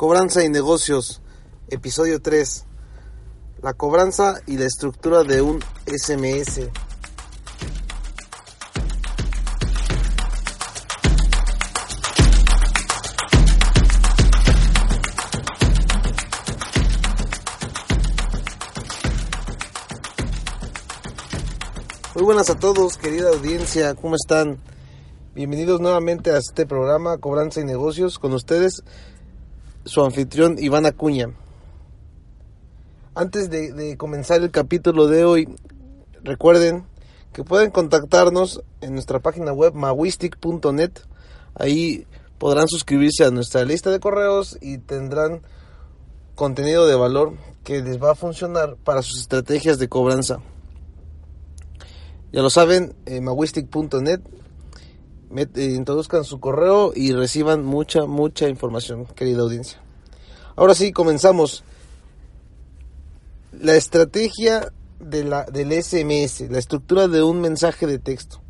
Cobranza y negocios, episodio 3. La cobranza y la estructura de un SMS. Muy buenas a todos, querida audiencia, ¿cómo están? Bienvenidos nuevamente a este programa Cobranza y Negocios con ustedes, su anfitrión Iván Acuña. Antes de, comenzar el capítulo de hoy, recuerden que pueden contactarnos en nuestra página web mawistic.net. Ahí podrán suscribirse a nuestra lista de correos y tendrán contenido de valor que les va a funcionar para sus estrategias de cobranza. Ya lo saben, eh, mawistic.net. Eh, introduzcan su correo y reciban mucha, mucha información, querida audiencia. Ahora sí, comenzamos. La estrategia de la, del SMS, la estructura de un mensaje de texto.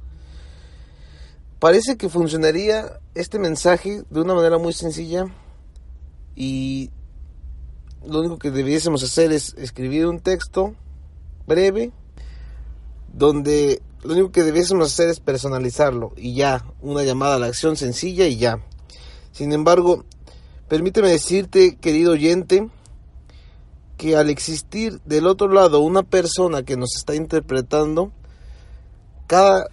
Parece que funcionaría este mensaje de una manera muy sencilla y lo único que debiésemos hacer es escribir un texto breve donde lo único que debiésemos hacer es personalizarlo y ya, una llamada a la acción sencilla y ya. Sin embargo, permíteme decirte, querido oyente, que al existir del otro lado una persona que nos está interpretando, cada,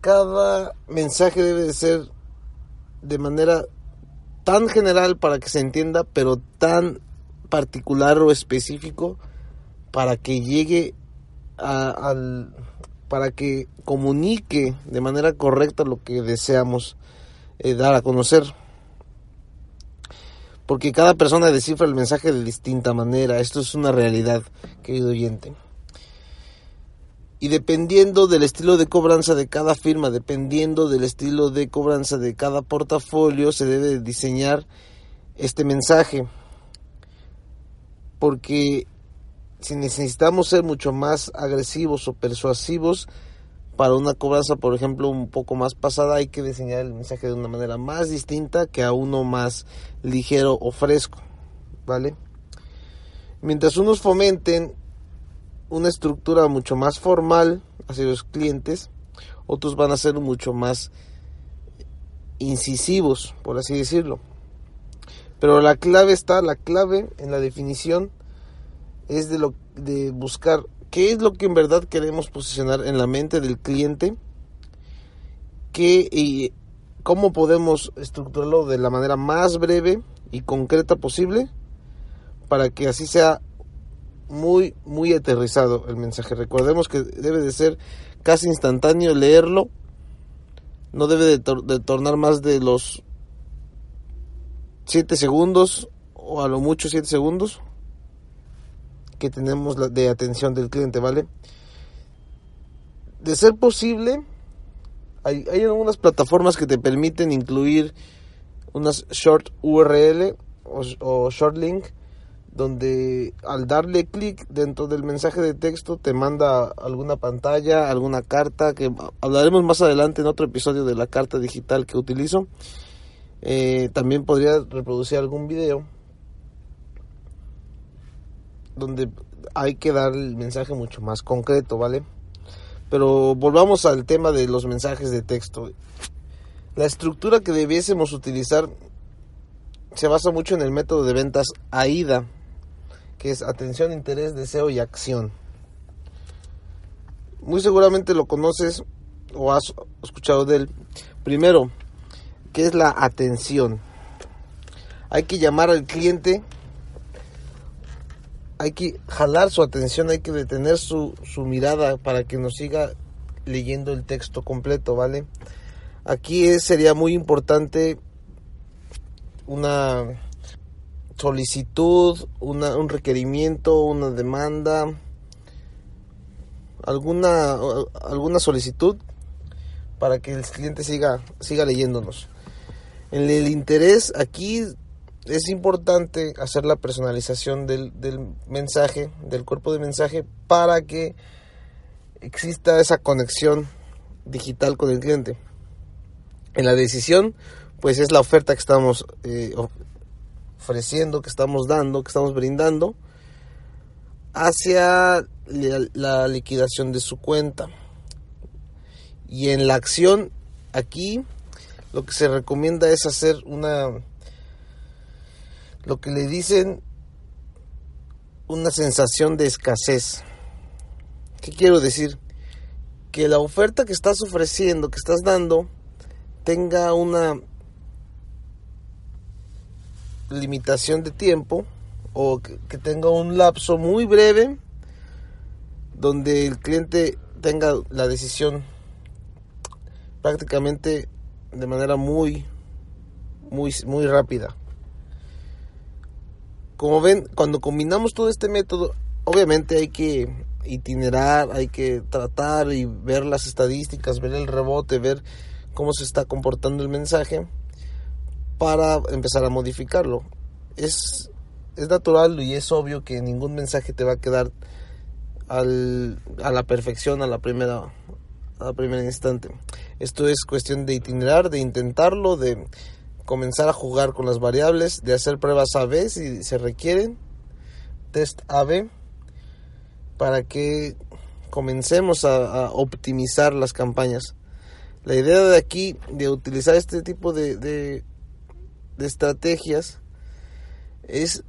cada mensaje debe de ser de manera tan general para que se entienda, pero tan particular o específico para que llegue a, al, para que comunique de manera correcta lo que deseamos eh, dar a conocer. Porque cada persona descifra el mensaje de distinta manera. Esto es una realidad, querido oyente. Y dependiendo del estilo de cobranza de cada firma, dependiendo del estilo de cobranza de cada portafolio, se debe diseñar este mensaje. Porque si necesitamos ser mucho más agresivos o persuasivos para una cobranza, por ejemplo, un poco más pasada, hay que diseñar el mensaje de una manera más distinta que a uno más ligero o fresco, ¿vale? Mientras unos fomenten una estructura mucho más formal hacia los clientes, otros van a ser mucho más incisivos, por así decirlo. Pero la clave está, la clave en la definición es de, lo, de buscar qué es lo que en verdad queremos posicionar en la mente del cliente, qué y cómo podemos estructurarlo de la manera más breve y concreta posible para que así sea muy muy aterrizado el mensaje. Recordemos que debe de ser casi instantáneo leerlo, no debe de, de tornar más de los 7 segundos o a lo mucho 7 segundos que tenemos de atención del cliente, ¿vale? De ser posible, hay, algunas plataformas que te permiten incluir unas short URL o, o short link donde al darle clic dentro del mensaje de texto te manda alguna pantalla, alguna carta, que hablaremos más adelante en otro episodio de la carta digital que utilizo. Eh, también podría reproducir algún video donde hay que dar el mensaje mucho más concreto, ¿vale? Pero volvamos al tema de los mensajes de texto. La estructura que debiésemos utilizar se basa mucho en el método de ventas AIDA, que es atención, interés, deseo y acción. Muy seguramente lo conoces o has escuchado de él. Primero, ¿qué es la atención? Hay que llamar al cliente hay que jalar su atención, hay que detener su, su mirada para que nos siga leyendo el texto completo, ¿vale? Aquí sería muy importante una solicitud, una, un requerimiento, una demanda, alguna, alguna solicitud para que el cliente siga, siga leyéndonos. En el interés aquí es importante hacer la personalización del, del mensaje, del cuerpo de mensaje, para que exista esa conexión digital con el cliente. En la decisión, pues es la oferta que estamos eh, ofreciendo, que estamos dando, que estamos brindando hacia la liquidación de su cuenta. Y en la acción, aquí lo que se recomienda es hacer una, lo que le dicen, una sensación de escasez. ¿Qué quiero decir? Que la oferta que estás ofreciendo, que estás dando, tenga una limitación de tiempo o que, tenga un lapso muy breve donde el cliente tenga la decisión prácticamente de manera muy muy muy rápida. Como ven, cuando combinamos todo este método, obviamente hay que itinerar, hay que tratar y ver las estadísticas, ver el rebote, ver cómo se está comportando el mensaje para empezar a modificarlo. Es, es natural y es obvio que ningún mensaje te va a quedar al, a la perfección a la primera a la primera instante. Esto es cuestión de itinerar, de intentarlo, de comenzar a jugar con las variables, de hacer pruebas A-B si se requieren, test A-B, para que comencemos a, optimizar las campañas. La idea de aquí, de utilizar este tipo de, de, estrategias, es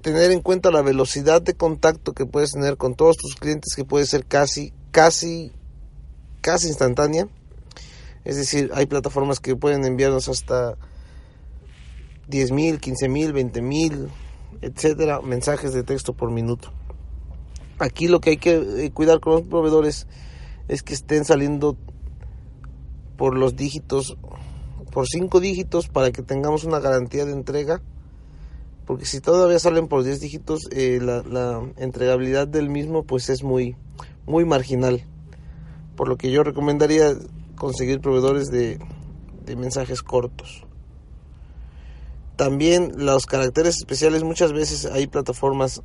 tener en cuenta la velocidad de contacto que puedes tener con todos tus clientes, que puede ser casi, casi, casi instantánea. Es decir, hay plataformas que pueden enviarnos hasta 10.000, 15.000, 20.000, etcétera, mensajes de texto por minuto. Aquí lo que hay que eh, cuidar con los proveedores es que estén saliendo por los dígitos, por cinco dígitos para que tengamos una garantía de entrega. Porque si todavía salen por 10 dígitos, eh, la, entregabilidad del mismo pues es muy, muy marginal. Por lo que yo recomendaría conseguir proveedores de, de mensajes cortos. También los caracteres especiales, muchas veces hay plataformas,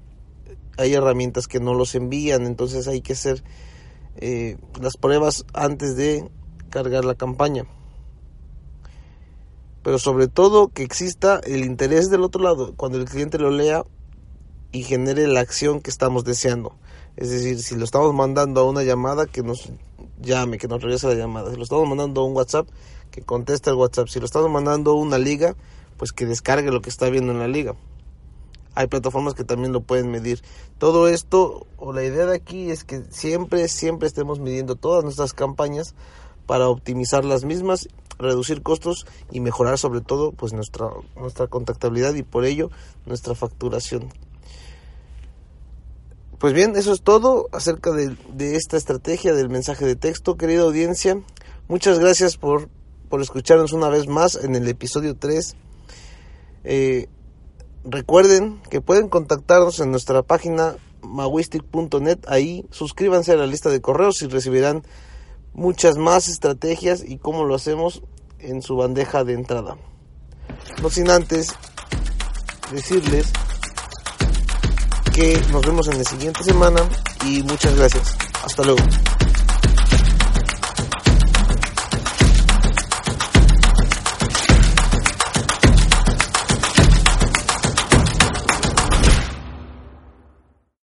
hay herramientas que no los envían, entonces hay que hacer eh, las pruebas antes de cargar la campaña. Pero sobre todo que exista el interés del otro lado cuando el cliente lo lea y genere la acción que estamos deseando. Es decir, si lo estamos mandando a una llamada, que nos llame, que nos regrese la llamada. Si lo estamos mandando a un WhatsApp, que conteste el WhatsApp. Si lo estamos mandando a una liga, pues que descargue lo que está viendo en la liga. Hay plataformas que también lo pueden medir. Todo esto, o la idea de aquí es que siempre, siempre estemos midiendo todas nuestras campañas para optimizar las mismas, reducir costos y mejorar sobre todo pues nuestra, nuestra contactabilidad y por ello nuestra facturación. Pues bien, eso es todo acerca de, esta estrategia del mensaje de texto, querida audiencia. Muchas gracias por, por escucharnos una vez más en el episodio 3. Eh, recuerden que pueden contactarnos en nuestra página mawistic.net. Ahí suscríbanse a la lista de correos y recibirán muchas más estrategias y cómo lo hacemos en su bandeja de entrada. No sin antes decirles que nos vemos en la siguiente semana y muchas gracias. Hasta luego.